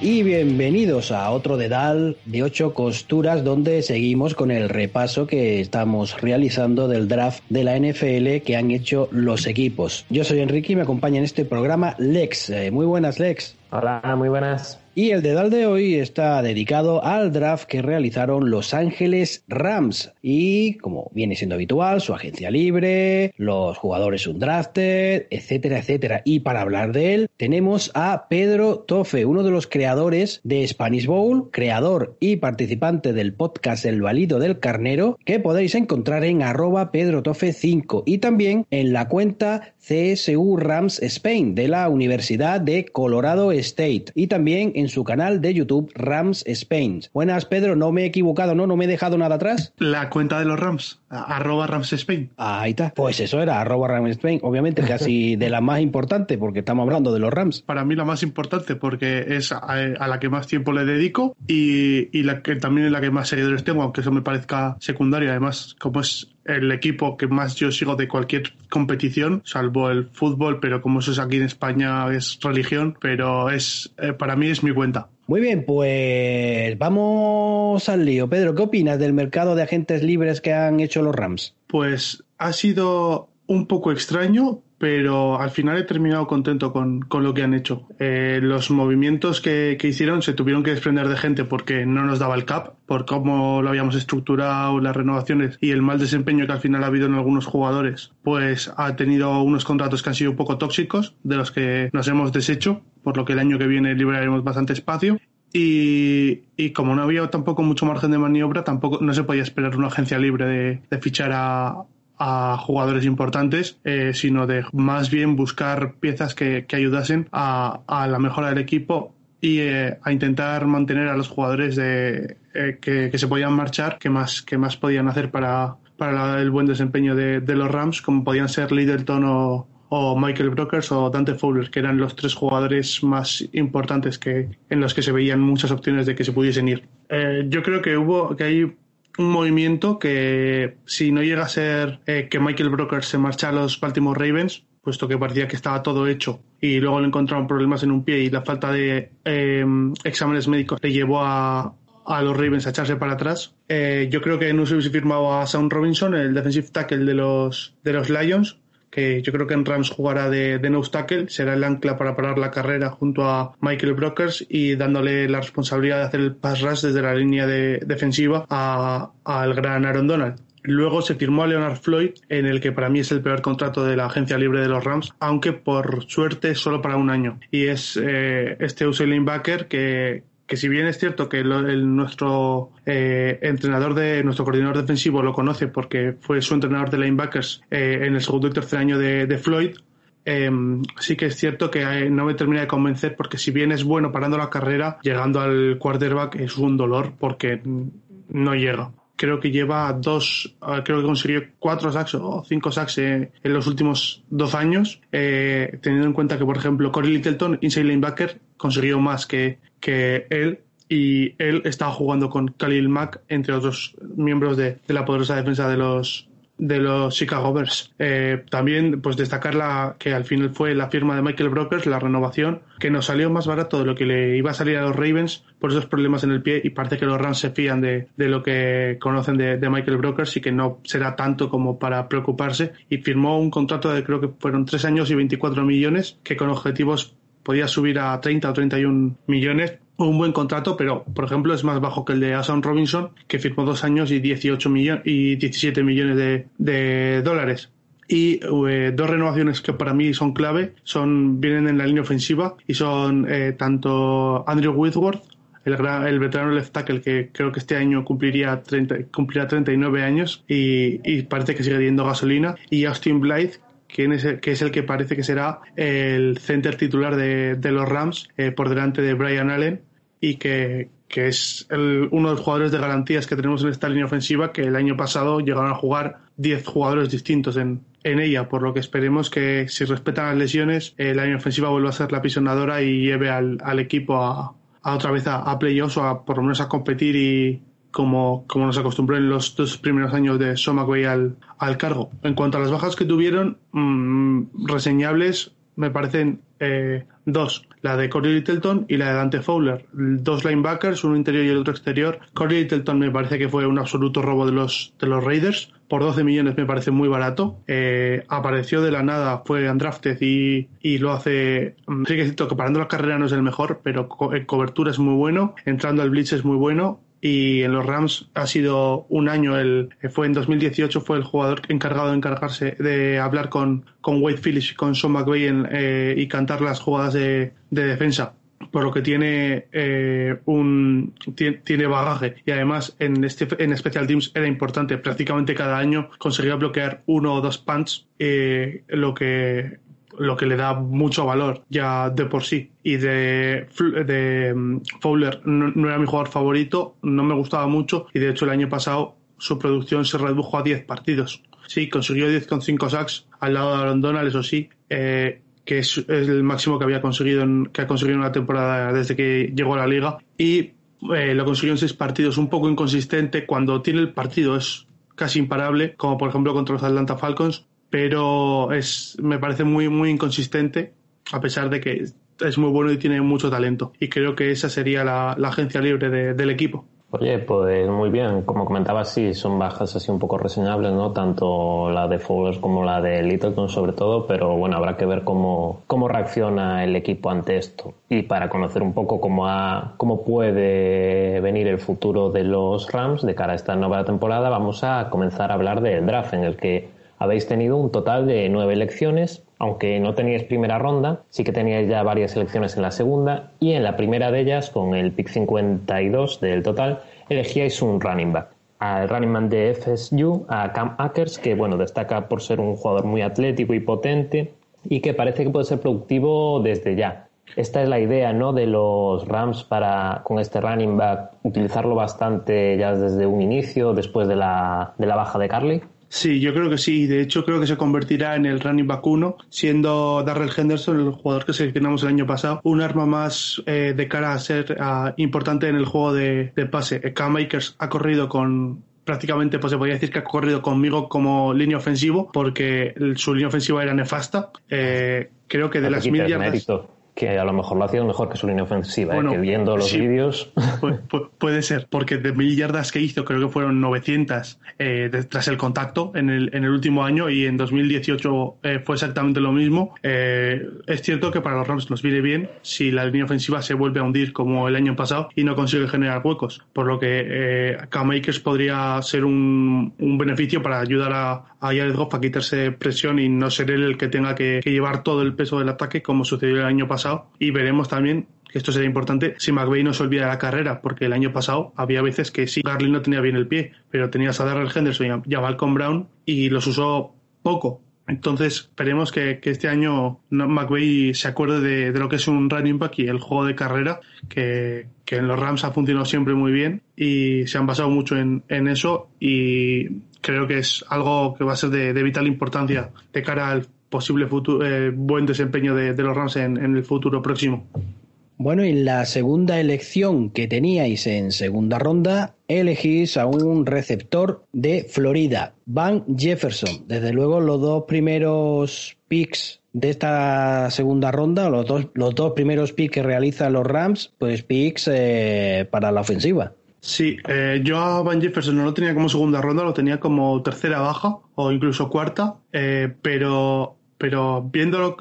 y bienvenidos a otro dedal de ocho costuras donde seguimos con el repaso que estamos realizando del draft de la NFL que han hecho los equipos. Yo soy Enrique y me acompaña en este programa Lex. Eh, muy buenas Lex. Hola, muy buenas. Y el dedal de hoy está dedicado al draft que realizaron Los Ángeles Rams. Y como viene siendo habitual, su agencia libre, los jugadores undrafted, etcétera, etcétera. Y para hablar de él, tenemos a Pedro Tofe, uno de los creadores de Spanish Bowl, creador y participante del podcast El Valido del Carnero, que podéis encontrar en arroba pedrotofe5 y también en la cuenta CSU Rams Spain de la Universidad de Colorado State y también en su canal de YouTube Rams Spain. Buenas, Pedro, no me he equivocado, ¿no? ¿No me he dejado nada atrás? La cuenta de los Rams, arroba Rams Spain. Ahí está. Pues eso era, arroba Rams Spain. Obviamente casi de la más importante porque estamos hablando de los Rams. Para mí la más importante porque es a, la que más tiempo le dedico y, y la que también es la que más seguidores tengo, aunque eso me parezca secundario. Además, como es el equipo que más yo sigo de cualquier competición, salvo el fútbol, pero como eso es aquí en España es religión, pero es eh, para mí es mi cuenta. Muy bien, pues vamos al lío. Pedro, ¿qué opinas del mercado de agentes libres que han hecho los Rams? Pues ha sido un poco extraño, pero al final he terminado contento con, lo que han hecho. Eh, los movimientos que, hicieron se tuvieron que desprender de gente porque no nos daba el cap, por cómo lo habíamos estructurado, las renovaciones y el mal desempeño que al final ha habido en algunos jugadores, pues ha tenido unos contratos que han sido un poco tóxicos, de los que nos hemos deshecho, por lo que el año que viene liberaremos bastante espacio. Y, como no había tampoco mucho margen de maniobra, tampoco no se podía esperar una agencia libre de fichar a, a jugadores importantes, eh, sino de más bien buscar piezas que, ayudasen a, la mejora del equipo y eh, a intentar mantener a los jugadores de, eh, que, se podían marchar, que más, que más podían hacer para, para el buen desempeño de, los Rams, como podían ser Littleton o, o Michael Brokers o Dante Fowler, que eran los tres jugadores más importantes que, en los que se veían muchas opciones de que se pudiesen ir. yo creo que hubo que hay un movimiento que si no llega a ser eh, que Michael Broker se marcha a los Baltimore Ravens, puesto que parecía que estaba todo hecho y luego le encontraron problemas en un pie y la falta de em, exámenes médicos le llevó a, los Ravens a echarse para atrás. Eh, yo creo que no se hubiese firmado a Sam Robinson, el defensive tackle de los, de los Lions, que yo creo que en Rams jugará de, de nose tackle, será el ancla para parar la carrera junto a Michael Brokers y dándole la responsabilidad de hacer el pass rush desde la línea de, defensiva al gran Aaron Donald. Luego se firmó a Leonard Floyd, en el que para mí es el peor contrato de la agencia libre de los Rams, aunque por suerte solo para un año. Y es eh, este Usain Baker que, que si bien es cierto que nuestro eh, entrenador de nuestro coordinador defensivo lo conoce porque fue su entrenador de linebackers eh, en el segundo y tercer año de, Floyd, em, sí que es cierto que eh, no me termina de convencer porque si bien es bueno parando la carrera, llegando al quarterback es un dolor porque no llega. Creo que lleva dos, creo que consiguió cuatro sacks o cinco sacks en los últimos dos años, teniendo en cuenta que, por ejemplo, Corey Littleton, inside linebacker, consiguió más que, que él y él estaba jugando con Khalil Mack, entre otros miembros de, la poderosa defensa de los de los Chicago Bears. Eh, también, pues destacar la, que al final fue la firma de Michael Brokers, la renovación, que nos salió más barato de lo que le iba a salir a los Ravens por esos problemas en el pie y parece que los Rams se fían de, de lo que conocen de, Michael Brokers y que no será tanto como para preocuparse y firmó un contrato de creo que fueron tres años y 24 millones que con objetivos podía subir a 30 o 31 millones un buen contrato, pero por ejemplo es más bajo que el de Asan Robinson, que firmó dos años y 18 millones y 17 millones de, dólares. Y eh, dos renovaciones que para mí son clave, son, vienen en la línea ofensiva y son eh, tanto Andrew Whitworth, el, el veterano left tackle que creo que este año cumpliría, 30, cumplirá 39 años y, parece que sigue diendo gasolina, y Austin Blythe, que es el que parece que será el center titular de, los Rams eh, por delante de Brian Allen y que, es uno de los jugadores de garantías que tenemos en esta línea ofensiva que el año pasado llegaron a jugar 10 jugadores distintos en, ella, por lo que esperemos que si respetan las lesiones eh, la línea ofensiva vuelva a ser la pisonadora y lleve al, equipo a, otra vez a, a playoffs o a por lo menos a competir y, como, como nos acostumbró en los dos primeros años de Sean al, cargo. En cuanto a las bajas que tuvieron, mm, reseñables, me parecen eh, dos, la de Corey Littleton y la de Dante Fowler. Dos linebackers, uno interior y el otro exterior. Corey Littleton me parece que fue un absoluto robo de los, de los Raiders. Por 12 millones me parece muy barato. Eh, apareció de la nada, fue undrafted y, y lo hace. Mm, sí que es que parando la carrera no es el mejor, pero en cobertura es muy bueno. Entrando al blitz es muy bueno y en los Rams ha sido un año el fue en 2018 fue el jugador encargado de encargarse de hablar con con Wade Phillips con Sean McVay eh, y cantar las jugadas de, defensa por lo que tiene eh, un tiene, bagaje. Y además en este en Special Teams era importante. Prácticamente cada año conseguía bloquear uno o dos punts eh, lo que lo que le da mucho valor ya de por sí. Y de, mm, Fowler no, era mi jugador favorito, no me gustaba mucho y de hecho el año pasado su producción se redujo a 10 partidos. Sí, consiguió 10 con 5 sacks al lado de Aaron Donald, eso sí, eh, que es, el máximo que había conseguido en, que ha conseguido en una temporada desde que llegó a la liga. Y eh, lo consiguió en 6 partidos, un poco inconsistente. Cuando tiene el partido es casi imparable, como por ejemplo contra los Atlanta Falcons, pero es, me parece muy, muy inconsistente, a pesar de que es muy bueno y tiene mucho talento. Y creo que esa sería la, agencia libre del equipo. Oye, pues muy bien. Como comentaba, sí, son bajas así un poco reseñables, ¿no? Tanto la de Fowler como la de Littleton, sobre todo, pero bueno, habrá que ver cómo, cómo reacciona el equipo ante esto. Y para conocer un poco cómo, cómo puede venir el futuro de los Rams de cara a esta nueva temporada, vamos a comenzar a hablar del draft, en el que habéis tenido un total de nueve elecciones, aunque no teníais primera ronda, sí que teníais ya varias elecciones en la segunda y en la primera de ellas, con el pick 52 del total, elegíais un running back. Al running back de FSU, a Cam Akers, que bueno, destaca por ser un jugador muy atlético y potente y que parece que puede ser productivo desde ya. Esta es la idea ¿no? de los Rams para con este running back utilizarlo bastante ya desde un inicio, después de la, de la baja de Carly. Sí, yo creo que sí. De hecho, creo que se convertirá en el running back 1, siendo Darrell Henderson, el jugador que seleccionamos el año pasado, un arma más eh, de cara a ser importante en el juego de, pase. Cam Makers ha corrido con prácticamente pues se podría decir que ha corrido conmigo como línea ofensivo porque su línea ofensiva era nefasta. Eh, creo que de las mil yardas que a lo mejor lo hacía mejor que su línea ofensiva, ¿eh? que viendo los vídeos... puede ser, porque de mil yardas que hizo creo que fueron 900 eh, tras el contacto en el, en el último año y en 2018 eh, fue exactamente lo mismo. es cierto que para los Rams nos viene bien si la línea ofensiva se vuelve a hundir como el año pasado y no consigue generar huecos, por lo que eh, K-Makers podría ser un, un, beneficio para ayudar a, a Jared Goff a quitarse presión y no ser él el que tenga que llevar todo el peso del ataque como sucedió el año pasado y veremos también que esto será importante si McVeigh no se olvida la carrera, porque el año pasado había veces que sí, Garlin no tenía bien el pie, pero tenías a Darrell Henderson y a Malcolm Brown y los usó poco. Entonces, esperemos que, este año McVeigh se acuerde de, lo que es un running back y el juego de carrera, que, en los Rams ha funcionado siempre muy bien y se han basado mucho en, eso y creo que es algo que va a ser de, de vital importancia de cara al posible futuro, eh, buen desempeño de, los Rams en, el futuro próximo. Bueno, y la segunda elección que teníais en segunda ronda, elegís a un receptor de Florida, Van Jefferson. Desde luego, los dos primeros picks de esta segunda ronda, los dos, los dos primeros picks que realizan los Rams, pues picks eh, para la ofensiva. Sí, eh, yo a Van Jefferson no lo tenía como segunda ronda, lo tenía como tercera baja o incluso cuarta, pero pero viéndolo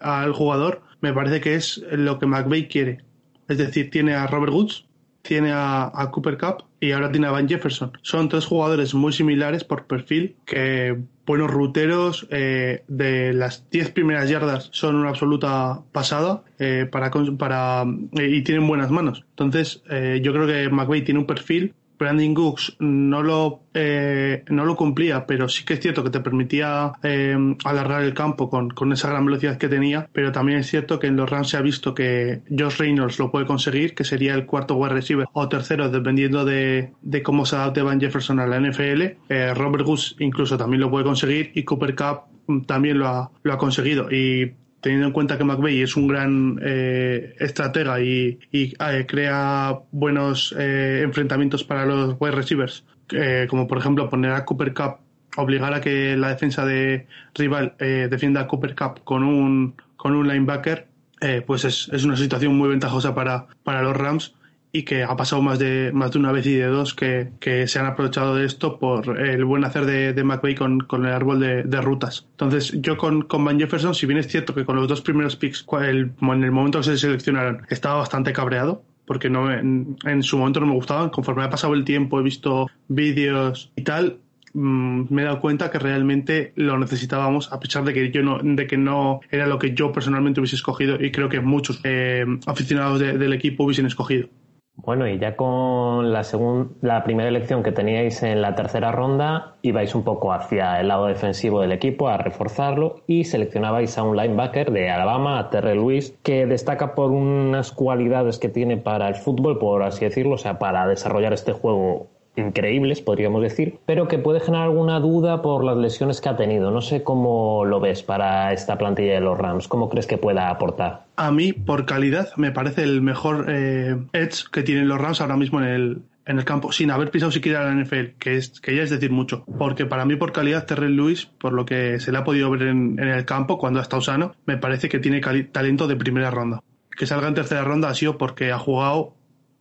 al jugador, me parece que es lo que McVeigh quiere. Es decir, tiene a Robert Woods, tiene a, Cooper Cup y ahora tiene a Van Jefferson. Son tres jugadores muy similares por perfil, que buenos ruteros, eh, de las diez primeras yardas son una absoluta pasada eh, para, para eh, y tienen buenas manos. Entonces, yo creo que McVeigh tiene un perfil Brandon Cooks no lo, eh, no lo cumplía, pero sí que es cierto que te permitía eh, alargar el campo con, con, esa gran velocidad que tenía, pero también es cierto que en los Rams se ha visto que Josh Reynolds lo puede conseguir, que sería el cuarto wide receiver o tercero, dependiendo de, de cómo se adapte Van Jefferson a la NFL. Eh, Robert Woods incluso también lo puede conseguir y Cooper Cup también lo ha, lo ha conseguido. Y teniendo en cuenta que McVeigh es un gran eh, estratega y, eh, crea buenos eh, enfrentamientos para los wide receivers, como por ejemplo poner a Cooper Cup, obligar a que la defensa de rival defienda a Cooper Cup con un con un linebacker, eh, pues es, es, una situación muy ventajosa para, para los Rams y que ha pasado más de, más de una vez y de dos que, que se han aprovechado de esto por el buen hacer de, de McVay con, con, el árbol de, de, rutas. Entonces, yo con, con Van Jefferson, si bien es cierto que con los dos primeros picks, el, en el momento que se seleccionaron, estaba bastante cabreado, porque no en, en, su momento no me gustaban. Conforme ha pasado el tiempo, he visto vídeos y tal, mmm, me he dado cuenta que realmente lo necesitábamos, a pesar de que yo no, de que no era lo que yo personalmente hubiese escogido y creo que muchos eh, aficionados de, del equipo hubiesen escogido. Bueno, y ya con la, la primera elección que teníais en la tercera ronda, ibais un poco hacia el lado defensivo del equipo a reforzarlo y seleccionabais a un linebacker de Alabama, a Terrell Lewis, que destaca por unas cualidades que tiene para el fútbol, por así decirlo, o sea, para desarrollar este juego increíbles, podríamos decir, pero que puede generar alguna duda por las lesiones que ha tenido. No sé cómo lo ves para esta plantilla de los Rams. ¿Cómo crees que pueda aportar? A mí, por calidad, me parece el mejor eh, edge que tienen los Rams ahora mismo en el, en el campo, sin haber pisado siquiera la NFL, que, es, que ya es decir mucho. Porque para mí, por calidad, Terrell Lewis, por lo que se le ha podido ver en, en el campo cuando ha estado sano, me parece que tiene talento de primera ronda. Que salga en tercera ronda ha sido porque ha jugado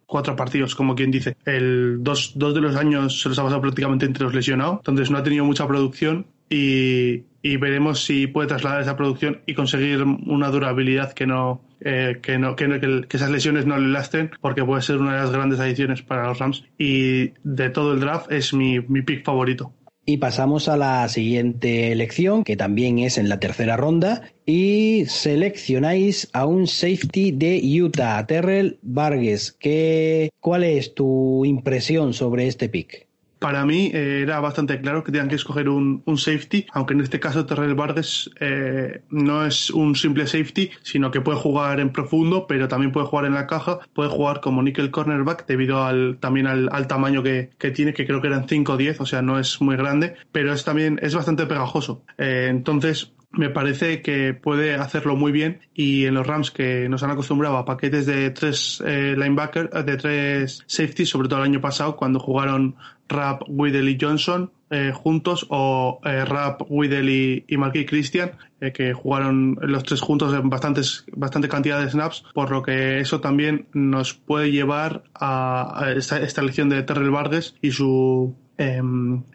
cuatro partidos, como quien dice. El dos, dos de los años se los ha pasado prácticamente entre los lesionados, entonces no ha tenido mucha producción y, y veremos si puede trasladar esa producción y conseguir una durabilidad que no, eh, que, no, que, que, que, esas lesiones no le lasten, porque puede ser una de las grandes adiciones para los Rams. Y de todo el draft es mi, mi pick favorito. Y pasamos a la siguiente elección, que también es en la tercera ronda, y seleccionáis a un safety de Utah, Terrell Vargas. ¿Qué, ¿Cuál es tu impresión sobre este pick? Para mí eh, era bastante claro que tenían que escoger un, un safety, aunque en este caso Terrell Vargas eh, no es un simple safety, sino que puede jugar en profundo, pero también puede jugar en la caja, puede jugar como nickel cornerback debido al, también al, al tamaño que, que, tiene, que creo que eran 5 o 10, o sea, no es muy grande, pero es también es bastante pegajoso. Eh, entonces, me parece que puede hacerlo muy bien y en los Rams que nos han acostumbrado a paquetes de tres eh, linebackers, de tres safeties, sobre todo el año pasado cuando jugaron Rap, Widel y Johnson eh, juntos o eh, Rap, Widel y, Marquis Christian eh, que jugaron los tres juntos en bastantes, bastante cantidad de snaps, por lo que eso también nos puede llevar a, esta, esta elección de Terrell Vargas y su eh,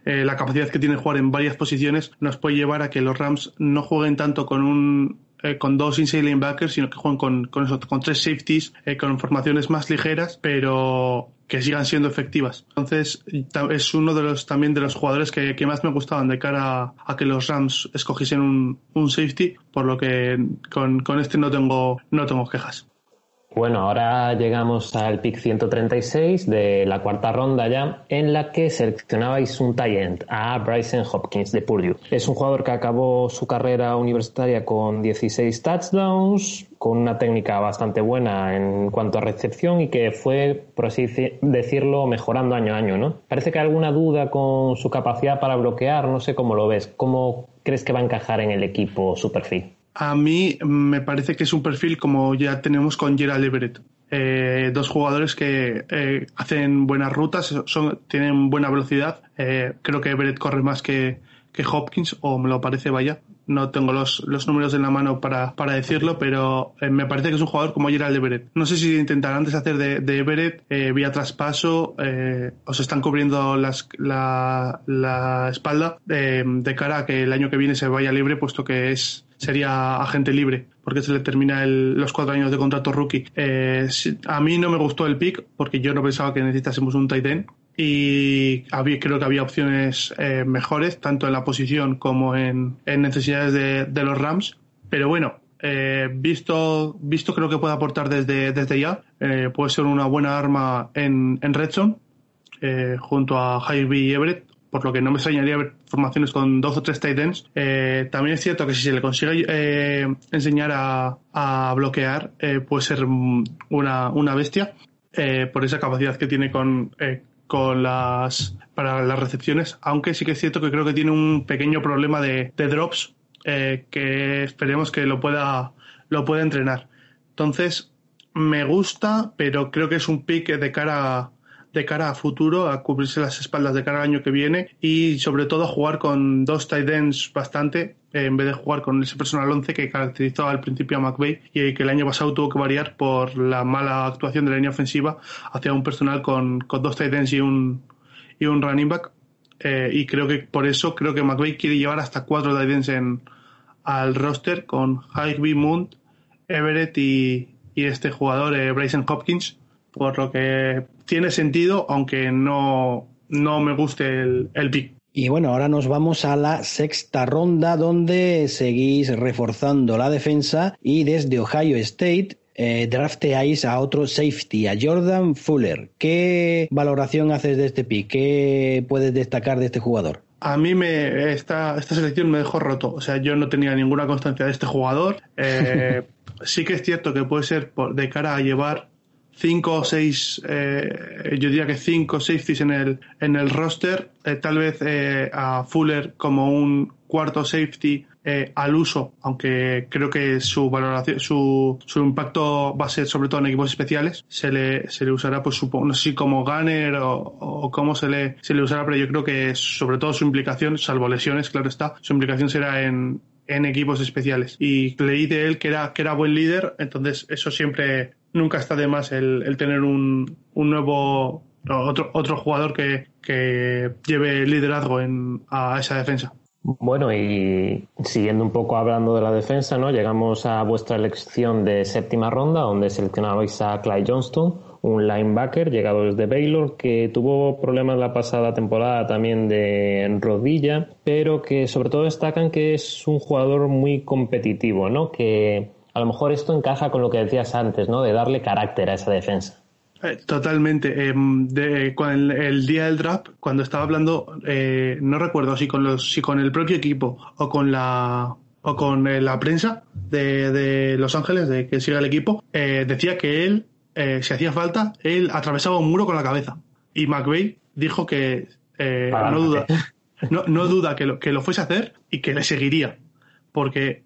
eh, la capacidad que tiene jugar en varias posiciones nos puede llevar a que los Rams no jueguen tanto con un eh, con dos inside linebackers, sino que jueguen con, con, eso, con tres safeties, eh, con formaciones más ligeras, pero que sigan siendo efectivas. Entonces, es uno de los también de los jugadores que, que más me gustaban de cara a, a que los Rams escogiesen un, un, safety, por lo que con, con este no tengo, no tengo quejas. Bueno, ahora llegamos al pick 136 de la cuarta ronda ya, en la que seleccionabais un tight end a Bryson Hopkins de Purdue. Es un jugador que acabó su carrera universitaria con 16 touchdowns, con una técnica bastante buena en cuanto a recepción y que fue, por así decirlo, mejorando año a año, ¿no? Parece que hay alguna duda con su capacidad para bloquear, no sé cómo lo ves. ¿Cómo crees que va a encajar en el equipo su perfil? A mí me parece que es un perfil como ya tenemos con Gerald Everett. Eh, dos jugadores que eh, hacen buenas rutas, son, tienen buena velocidad. Eh, creo que Everett corre más que, que, Hopkins, o me lo parece, vaya. No tengo los, los números en la mano para, para decirlo, pero eh, me parece que es un jugador como Gerald Everett. No sé si intentarán deshacer de, de Everett vía traspaso o se están cubriendo las, la, la espalda de cara a que el año que viene se vaya libre, puesto que es sería agente libre porque se le termina el, los cuatro años de contrato rookie. Eh, a mí no me gustó el pick porque yo no pensaba que necesitásemos un tight end y había, creo que había opciones eh, mejores tanto en la posición como en, necesidades de, los Rams. Pero bueno, eh, visto, visto creo que puede aportar desde, desde ya. Puede ser una buena arma en, en Redstone junto a Jaime y Everett por lo que no me extrañaría ver formaciones con dos o tres tight ends. Eh, también es cierto que si se le consigue eh, enseñar a, bloquear, eh, puede ser una, una bestia por esa capacidad que tiene con, con las para las recepciones, aunque sí que es cierto que creo que tiene un pequeño problema de, drops que esperemos que lo pueda lo pueda entrenar. Entonces me gusta, pero creo que es un pick de cara a de cara a futuro, a cubrirse las espaldas de cara al año que viene y sobre todo a jugar con dos tight ends bastante en vez de jugar con ese personal 11 que caracterizó al principio a McVeigh y que el año pasado tuvo que variar por la mala actuación de la línea ofensiva hacia un personal con, con dos tight ends y un, y un running back. Eh, y creo que por eso creo que McVeigh quiere llevar hasta cuatro tight ends en, al roster con Higby Moon, Everett y, y este jugador eh, Bryson Hopkins, por lo que tiene sentido, aunque no, no me guste el, el pick. Y bueno, ahora nos vamos a la sexta ronda donde seguís reforzando la defensa y desde Ohio State eh, drafteáis a otro safety, a Jordan Fuller. ¿Qué valoración haces de este pick? ¿Qué puedes destacar de este jugador? A mí me esta, esta selección me dejó roto. O sea, yo no tenía ninguna constancia de este jugador. Eh, sí que es cierto que puede ser de cara a llevar cinco o seis, eh, yo diría que cinco safeties en el, en el roster, eh, tal vez eh, a Fuller como un cuarto safety al uso, aunque creo que su valoración, su, su impacto va a ser sobre todo en equipos especiales, se le, se le usará, pues supongo, no sé si como gunner o, o cómo se le, se le usará, pero yo creo que sobre todo su implicación, salvo lesiones, claro está, su implicación será en, en equipos especiales. Y leí de él que era, que era buen líder, entonces eso siempre, nunca está de más el, el tener un, un nuevo, otro, otro jugador que, que lleve liderazgo en, a esa defensa. Bueno, y siguiendo un poco hablando de la defensa, ¿no? Llegamos a vuestra elección de séptima ronda, donde seleccionabais a Clyde Johnston, un linebacker llegado desde Baylor, que tuvo problemas la pasada temporada también de rodilla, pero que sobre todo destacan que es un jugador muy competitivo, ¿no? Que a lo mejor esto encaja con lo que decías antes, ¿no? De darle carácter a esa defensa. Eh, totalmente. Eh, de, el, el, día del draft, cuando estaba hablando, eh, no recuerdo si con los, si con el propio equipo o con la o con eh, la prensa de, de, Los Ángeles, de que siga el equipo, eh, decía que él, si hacía falta, él atravesaba un muro con la cabeza. Y McVeigh dijo que no duda, no, no, duda que lo, que lo fuese a hacer y que le seguiría. Porque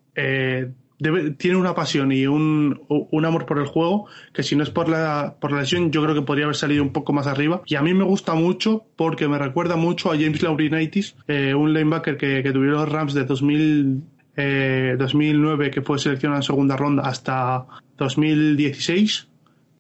tiene una pasión y un, un, amor por el juego que si no es por la, por la lesión yo creo que podría haber salido un poco más arriba. Y a mí me gusta mucho porque me recuerda mucho a James Laurinaitis eh, un linebacker que, que tuvieron los Rams de 2000, eh, 2009 que fue seleccionado en segunda ronda hasta 2016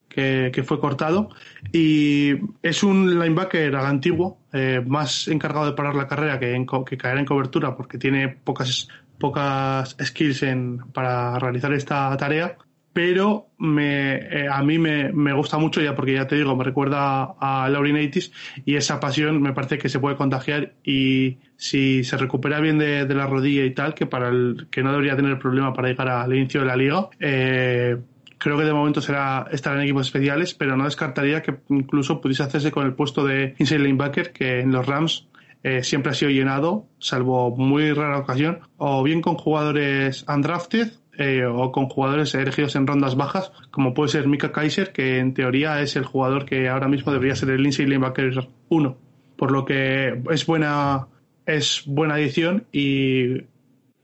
que, que, fue cortado. Y es un linebacker al antiguo eh, más encargado de parar la carrera que, en, que caer en cobertura porque tiene pocas pocas skills en, para realizar esta tarea, pero me, eh, a mí me, me, gusta mucho ya porque ya te digo, me recuerda a Laurinatis y esa pasión me parece que se puede contagiar y si se recupera bien de, de la rodilla y tal, que para el que no debería tener problema para llegar al inicio de la liga, eh, creo que de momento será estar en equipos especiales, pero no descartaría que incluso pudiese hacerse con el puesto de inside linebacker que en los Rams eh, siempre ha sido llenado, salvo muy rara ocasión, o bien con jugadores undrafted eh, o con jugadores elegidos en rondas bajas, como puede ser Mika Kaiser, que en teoría es el jugador que ahora mismo debería ser el Lindsay Linebacker 1. Por lo que es buena, es buena edición y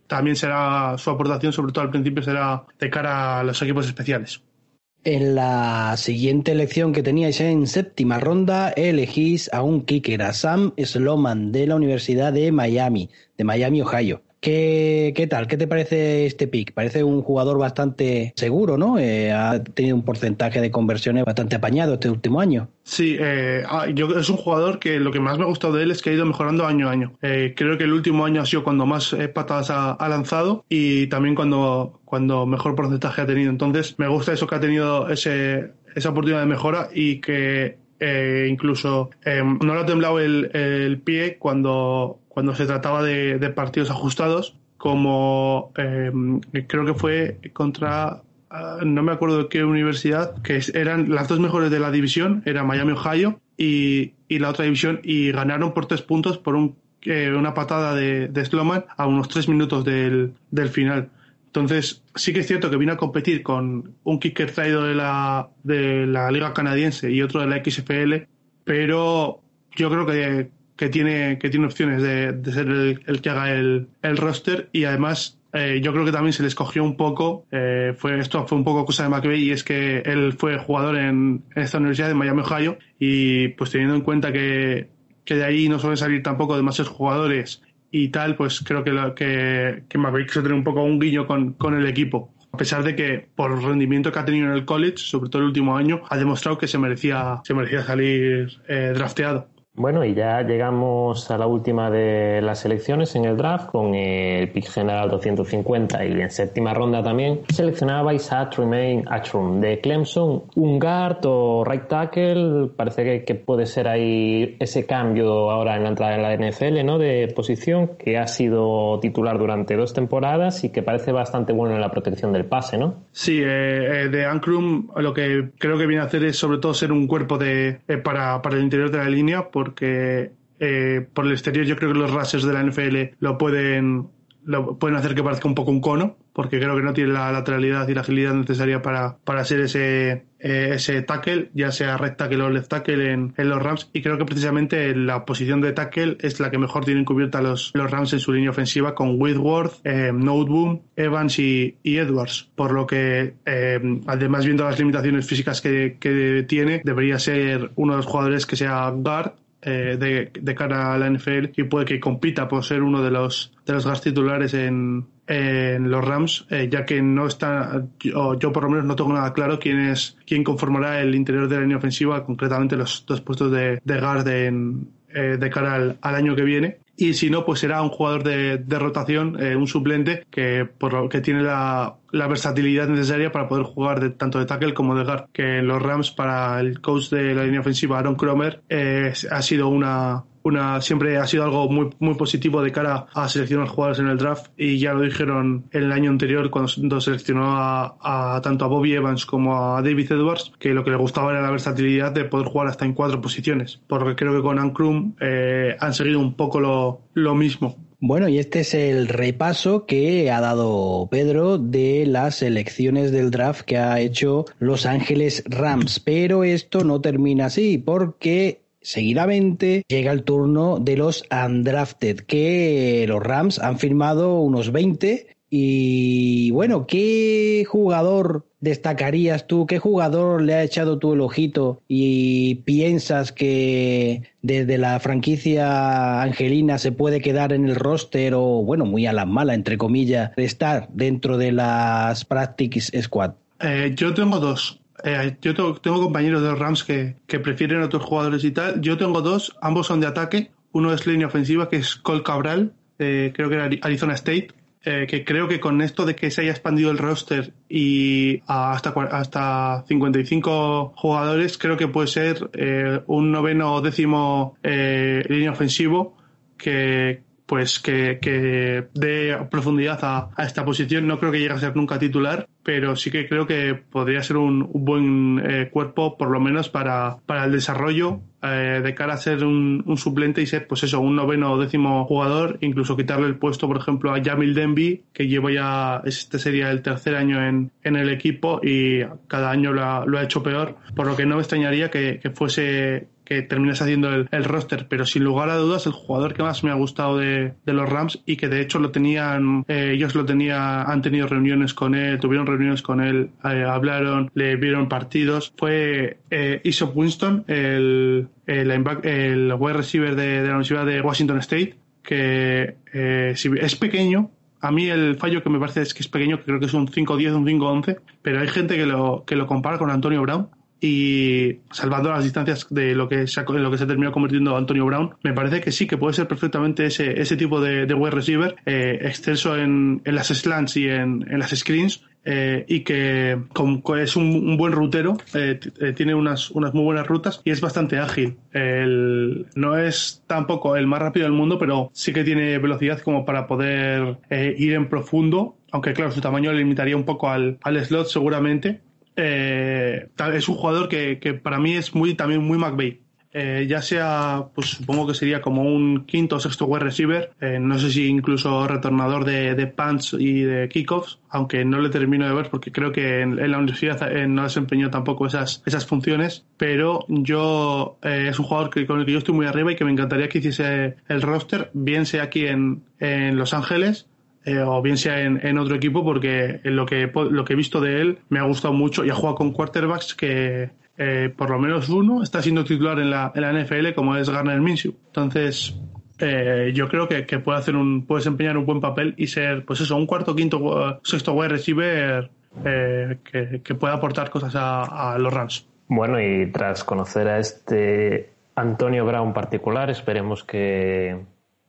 también será su aportación, sobre todo al principio, será de cara a los equipos especiales. En la siguiente elección que teníais en séptima ronda, elegís a un kicker, a Sam Sloman de la Universidad de Miami, de Miami, Ohio. ¿Qué, ¿Qué, tal? ¿Qué te parece este pick? Parece un jugador bastante seguro, ¿no? Eh, ha tenido un porcentaje de conversiones bastante apañado este último año. Sí, eh, yo, es un jugador que lo que más me ha gustado de él es que ha ido mejorando año a año. Eh, creo que el último año ha sido cuando más eh, patadas ha, ha, lanzado y también cuando, cuando mejor porcentaje ha tenido. Entonces, me gusta eso que ha tenido ese, esa oportunidad de mejora y que eh, incluso eh, no le ha temblado el, el, pie cuando, cuando se trataba de, partidos ajustados, como eh, creo que fue contra, uh, no me acuerdo de qué universidad, que eran las dos mejores de la división, era Miami, Ohio, y, y la otra división, y ganaron por tres puntos por un, eh, una patada de, de Sloman a unos tres minutos del, del final. Entonces, sí que es cierto que vino a competir con un kicker traído de la, de la Liga Canadiense y otro de la XFL, pero yo creo que, que tiene, que tiene opciones de, de ser el, que haga el, el, roster y además eh, yo creo que también se les cogió un poco, eh, fue, esto fue un poco cosa de McVeigh y es que él fue jugador en, esta universidad de Miami, Ohio, y pues teniendo en cuenta que, que de ahí no suelen salir tampoco demasiados jugadores y tal, pues creo que, lo, que, que McVeigh se tiene un poco un guiño con, con el equipo a pesar de que por el rendimiento que ha tenido en el college, sobre todo el último año, ha demostrado que se merecía, se merecía salir eh, drafteado. Bueno, y ya llegamos a la última de las elecciones en el draft con el pick general 250 y en séptima ronda también seleccionabais a Tremaine Atrum de Clemson, un o right tackle, parece que, puede ser ahí ese cambio ahora en la entrada en la NFL, ¿no? De posición que ha sido titular durante dos temporadas y que parece bastante bueno en la protección del pase, ¿no? Sí, eh, eh, de Ankrum lo que creo que viene a hacer es sobre todo ser un cuerpo de eh, para, para el interior de la línea porque eh, por el exterior yo creo que los rushers de la NFL lo pueden, lo pueden hacer que parezca un poco un cono, porque creo que no tiene la lateralidad y la agilidad necesaria para, para ser ese, eh, ese tackle, ya sea red tackle o left tackle en, los Rams. Y creo que precisamente la posición de tackle es la que mejor tienen cubierta los, los Rams en su línea ofensiva con Whitworth, eh, Noteboom, Evans y, y, Edwards. Por lo que, eh, además, viendo las limitaciones físicas que, que tiene, debería ser uno de los jugadores que sea guard eh, de, de, cara a la NFL y puede que compita por ser uno de los de los gas titulares en, en los Rams, eh, ya que no está, yo, yo, por lo menos no tengo nada claro quién es quién conformará el interior de la línea ofensiva, concretamente los dos puestos de, de guard en, eh, de cara al, al, año que viene y si no, pues será un jugador de, rotación, eh, un suplente que, por lo, que tiene la, la, versatilidad necesaria para poder jugar de, tanto de tackle como de guard. Que en los Rams, para el coach de la línea ofensiva, Aaron Cromer, eh, ha sido una, una, siempre ha sido algo muy, muy positivo de cara a seleccionar jugadores en el draft y ya lo dijeron el año anterior cuando seleccionó a, tanto a Bobby Evans como a David Edwards que lo que le gustaba era la versatilidad de poder jugar hasta en cuatro posiciones porque creo que con Ankrum eh, han seguido un poco lo, lo mismo bueno, y este es el repaso que ha dado Pedro de las elecciones del draft que ha hecho Los Ángeles Rams. Pero esto no termina así, porque Seguidamente llega el turno de los undrafted, que los Rams han firmado unos 20. Y bueno, ¿qué jugador destacarías tú? ¿Qué jugador le ha echado tú el ojito y piensas que desde la franquicia angelina se puede quedar en el roster o, bueno, muy a la mala, entre comillas, de estar dentro de las Practice Squad? Eh, yo tengo dos. Eh, yo tengo, compañeros de los Rams que, que, prefieren otros jugadores y tal. Yo tengo dos, ambos son de ataque. Uno es línea ofensiva, que es Cole Cabral, eh, creo que era Arizona State. Eh, que creo que con esto de que se haya expandido el roster y hasta, hasta 55 jugadores, creo que puede ser eh, un noveno o décimo línea ofensivo que, pues que, que dé profundidad a, esta posición. No creo que llegue a ser nunca titular, pero sí que creo que podría ser un, buen eh, cuerpo, por lo menos para, para el desarrollo, eh, de cara a ser un, suplente y ser, pues eso, un noveno o décimo jugador, incluso quitarle el puesto, por ejemplo, a Jamil Denby, que lleva ya, este sería el tercer año en, en el equipo y cada año lo ha, lo ha hecho peor, por lo que no me extrañaría que, que fuese que termines haciendo el, roster, pero sin lugar a dudas el jugador que más me ha gustado de, los Rams y que de hecho lo tenían, eh, ellos lo tenían, han tenido reuniones con él, tuvieron reuniones con él, eh, hablaron, le vieron partidos, fue eh, Isop Winston, el, el, wide receiver de, la Universidad de Washington State, que eh, es pequeño, a mí el fallo que me parece es que es pequeño, que creo que es un 5-10, un 5-11, pero hay gente que lo, que lo compara con Antonio Brown y salvando las distancias de lo que se lo que se terminó convirtiendo Antonio Brown, me parece que sí, que puede ser perfectamente ese, ese tipo de, de wide receiver, eh, exceso en, en, las slants y en, en las screens, eh, y que con, es un, un, buen rutero, eh, eh, tiene unas, unas muy buenas rutas y es bastante ágil. El, no es tampoco el más rápido del mundo, pero sí que tiene velocidad como para poder eh, ir en profundo, aunque claro, su tamaño le limitaría un poco al, al slot seguramente, eh, es un jugador que, para mí es muy también muy McVeigh. Ya sea, pues supongo que sería como un quinto o sexto wide receiver, eh, no sé si incluso retornador de, punts y de kickoffs, aunque no le termino de ver porque creo que en, en la universidad eh, no desempeñó tampoco esas, esas funciones, pero yo eh, es un jugador que, con el que yo estoy muy arriba y que me encantaría que hiciese el roster, bien sea aquí en, en Los Ángeles eh, o bien sea en, otro equipo, porque lo que, lo que he visto de él me ha gustado mucho y ha jugado con quarterbacks que eh, por lo menos uno está siendo titular en la, en la NFL, como es Garner Minshew. Entonces, eh, yo creo que, puede hacer un puede desempeñar un buen papel y ser pues eso un cuarto quinto sexto wide receiver que, que, pueda aportar cosas a, a, los Rams bueno y tras conocer a este Antonio Brown particular esperemos que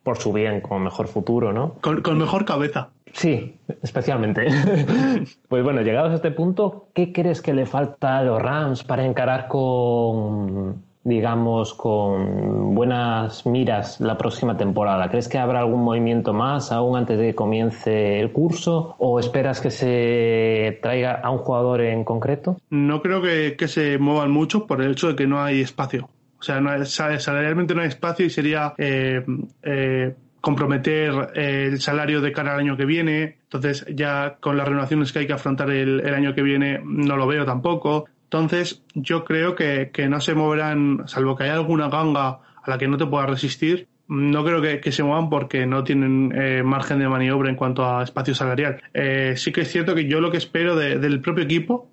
por su bien, como mejor futuro, ¿no? Con, mejor cabeza. Sí, especialmente. pues bueno, llegados a este punto, ¿qué crees que le falta a los Rams para encarar con, digamos, con buenas miras la próxima temporada? ¿Crees que habrá algún movimiento más aún antes de que comience el curso? ¿O esperas que se traiga a un jugador en concreto? No creo que, que se muevan mucho por el hecho de que no hay espacio. O sea, no salarialmente no hay espacio y sería eh, eh, comprometer eh, el salario de cara al año que viene. Entonces, ya con las renovaciones que hay que afrontar el, año que viene, no lo veo tampoco. Entonces, yo creo que, no se moverán, salvo que haya alguna ganga a la que no te pueda resistir, no creo que, se muevan porque no tienen margen de maniobra en cuanto a espacio salarial. sí que es cierto que yo lo que espero del propio equipo,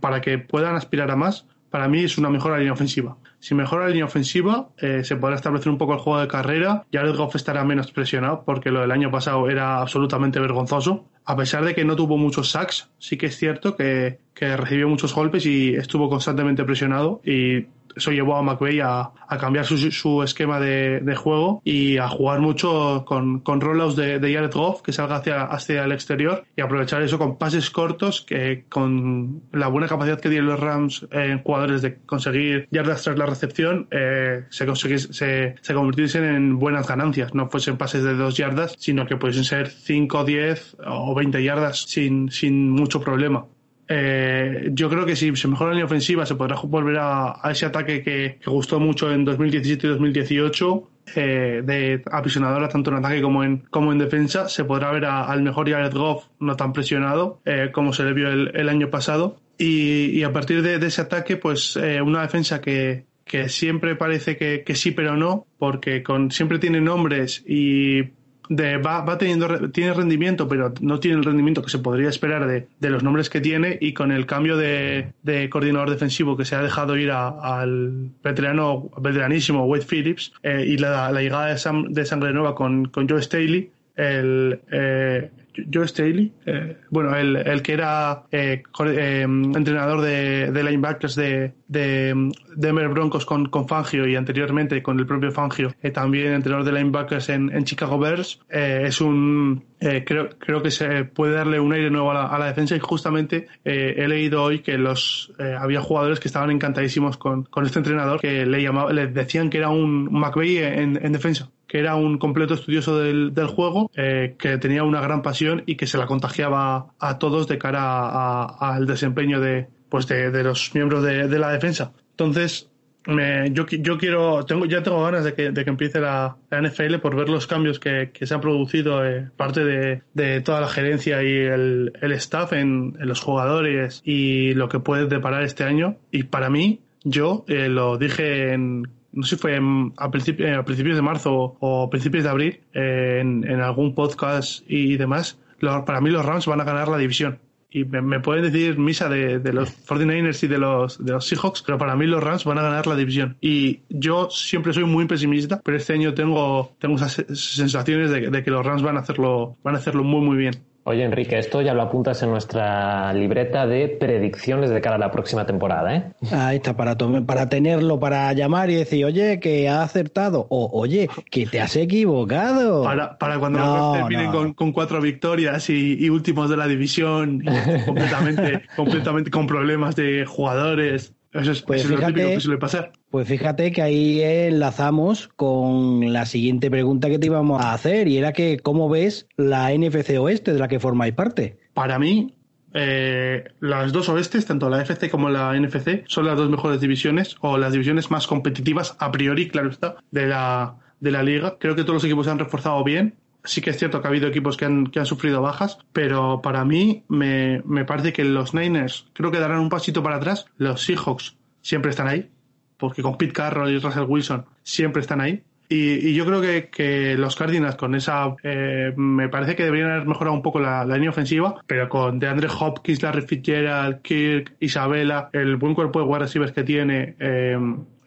para que puedan aspirar a más, para mí es una mejora línea ofensiva. Si mejora la línea ofensiva, eh, se podrá establecer un poco el juego de carrera. y el Goff estará menos presionado porque lo del año pasado era absolutamente vergonzoso. A pesar de que no tuvo muchos sacks, sí que es cierto que, que recibió muchos golpes y estuvo constantemente presionado. Y eso llevó a McVeigh a, cambiar su, esquema de, juego y a jugar mucho con, con rollouts de, de Jared Goff que salga hacia, hacia el exterior y aprovechar eso con pases cortos que con la buena capacidad que tienen los Rams en jugadores de conseguir yardas tras la recepción eh, se, se, se convirtiesen en buenas ganancias, no fuesen pases de dos yardas, sino que pudiesen ser 5, 10 o 20 yardas sin, sin mucho problema. Eh, yo creo que si se mejora la línea ofensiva se podrá volver a, ese ataque que, gustó mucho en 2017 y 2018 eh, de aprisionadora tanto en ataque como en, como en defensa. Se podrá ver al mejor Jared Goff no tan presionado eh, como se le vio el, año pasado. Y, a partir de, ese ataque, pues una defensa que, siempre parece que, que, sí pero no, porque con, siempre tiene nombres y va, teniendo tiene rendimiento, pero no tiene el rendimiento que se podría esperar de, los nombres que tiene y con el cambio de, coordinador defensivo que se ha dejado ir al veterano, veteranísimo Wade Phillips eh, y la, llegada de, de sangre nueva con, con Joe Staley, el, eh, Joe Staley, eh, bueno, el, el, que era eh, eh, entrenador de, de linebackers de, de, Denver Broncos con, con, Fangio y anteriormente con el propio Fangio, también entrenador de linebackers en, en Chicago Bears, es un, creo, creo que se puede darle un aire nuevo a la, defensa y justamente he leído hoy que los había jugadores que estaban encantadísimos con, con este entrenador que le, llamaba, le decían que era un McVeigh en defensa que era un completo estudioso del, juego, eh, que tenía una gran pasión y que se la contagiaba a todos de cara al desempeño de, pues de, los miembros de, la defensa. Entonces, yo, yo quiero, tengo, ya tengo ganas de que, empiece la, NFL por ver los cambios que, se han producido, eh, parte de, toda la gerencia y el, staff en, los jugadores y lo que puede deparar este año. Y para mí, yo eh, lo dije en no sé si fue a, principios de marzo o principios de abril, eh, en, algún podcast y demás, para mí los Rams van a ganar la división. Y me, pueden decir misa de, los 49ers y de los, de los Seahawks, pero para mí los Rams van a ganar la división. Y yo siempre soy muy pesimista, pero este año tengo, tengo esas sensaciones de, de que los Rams van a hacerlo, van a hacerlo muy, muy bien. Oye, Enrique, esto ya lo apuntas en nuestra libreta de predicciones de cara a la próxima temporada, ¿eh? Ahí está, para, para tenerlo, para llamar y decir, oye, que ha acertado, o oye, que te has equivocado. Para, para cuando no, terminen con, cuatro victorias y, últimos de la división, completamente, completamente con problemas de jugadores. Eso es, pues lo típico que suele pasar. Pues fíjate que ahí enlazamos con la siguiente pregunta que te íbamos a hacer y era que ¿cómo ves la NFC Oeste de la que formáis parte? Para mí, eh, las dos oestes, tanto la FC como la NFC, son las dos mejores divisiones o las divisiones más competitivas a priori, claro está, de la, de la liga. Creo que todos los equipos se han reforzado bien sí que es cierto que ha habido equipos que han, que han sufrido bajas, pero para mí me, me, parece que los Niners creo que darán un pasito para atrás. Los Seahawks siempre están ahí, porque con Pete Carroll y Russell Wilson siempre están ahí. Y, yo creo que, que, los Cardinals con esa, eh, me parece que deberían haber mejorado un poco la, línea ofensiva, pero con DeAndre Hopkins, Larry Fitzgerald, Kirk, Isabela, el buen cuerpo de wide receivers que tiene, eh,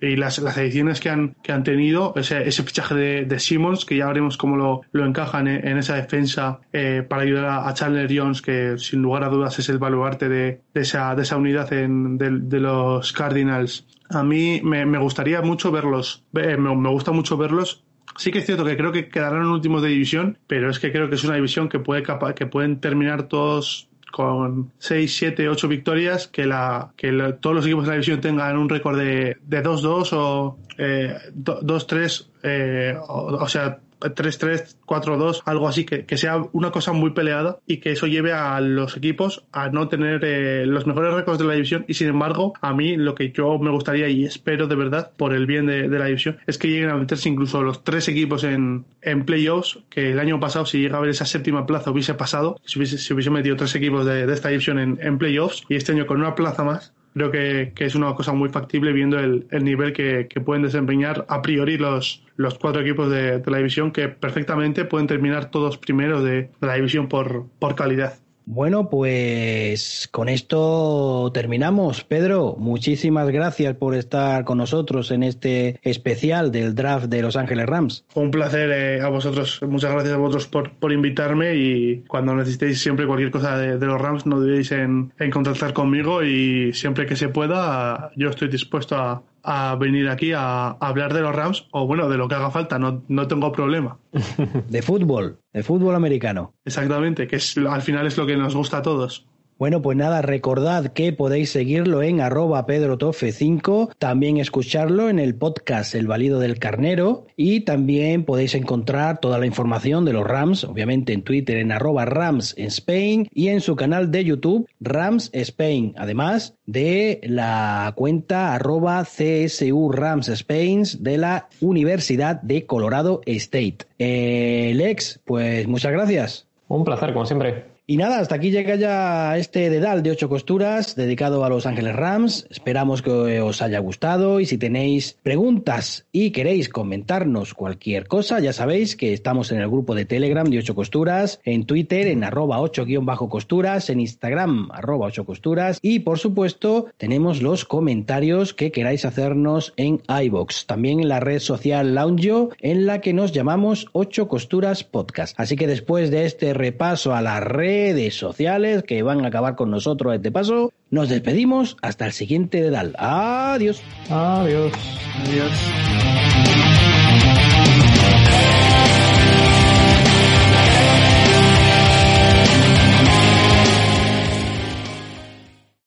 y las, las ediciones que han, que han tenido, ese, ese fichaje de, de, Simmons, que ya veremos cómo lo, lo encajan en, esa defensa eh, para ayudar a, Chandler Jones, que sin lugar a dudas es el baluarte de, de, esa, de esa unidad en, de, de los Cardinals. A mí me, me gustaría mucho verlos, me, me gusta mucho verlos Sí que es cierto que creo que quedarán últimos de división, pero es que creo que es una división que puede que pueden terminar todos con 6, 7, 8 victorias, que, la, que todos los equipos de la división tengan un récord de 2-2 o eh, 2-3, eh, o, sea, 3-3, 4-2, algo así, que, que, sea una cosa muy peleada y que eso lleve a los equipos a no tener eh, los mejores récords de la división. Y sin embargo, a mí lo que yo me gustaría y espero de verdad, por el bien de, la división, es que lleguen a meterse incluso los tres equipos en, en playoffs, que el año pasado, si llega a ver esa séptima plaza, hubiese pasado, si hubiese, si hubiese metido tres equipos de, esta división en playoffs, y este año con una plaza más, creo que, que, es una cosa muy factible viendo el, el nivel que, que, pueden desempeñar a priori los, los cuatro equipos de, de, la división que perfectamente pueden terminar todos primeros de, la división por, por calidad. Bueno, pues con esto terminamos. Pedro, muchísimas gracias por estar con nosotros en este especial del draft de Los Ángeles Rams. Un placer eh, a vosotros. Muchas gracias a vosotros por, por invitarme y cuando necesitéis siempre cualquier cosa de, de los Rams no dudéis en, en contactar conmigo y siempre que se pueda yo estoy dispuesto a, a venir aquí a, a, hablar de los Rams o bueno, de lo que haga falta, no, no tengo problema. De fútbol, de fútbol americano. Exactamente, que es, al final es lo que nos gusta a todos. Bueno, pues nada, recordad que podéis seguirlo en arroba pedrotofe5, también escucharlo en el podcast El Valido del Carnero y también podéis encontrar toda la información de los Rams, obviamente en Twitter en arroba Rams Spain y en su canal de YouTube Rams Spain, además de la cuenta arroba CSU Rams Spain de la Universidad de Colorado State. Eh, Lex, pues muchas gracias. Un placer, como siempre. Y nada, hasta aquí llega ya este dedal de ocho costuras dedicado a Los Ángeles Rams. Esperamos que os haya gustado y si tenéis preguntas y queréis comentarnos cualquier cosa, ya sabéis que estamos en el grupo de Telegram de ocho costuras, en Twitter en arroba ocho guion bajo costuras, en Instagram arroba ocho costuras y por supuesto tenemos los comentarios que queráis hacernos en iBox, también en la red social Loungeo en la que nos llamamos ocho costuras podcast. Así que después de este repaso a la red redes sociales que van a acabar con nosotros a este paso. Nos despedimos hasta el siguiente dedal. Adiós. Adiós. Adiós.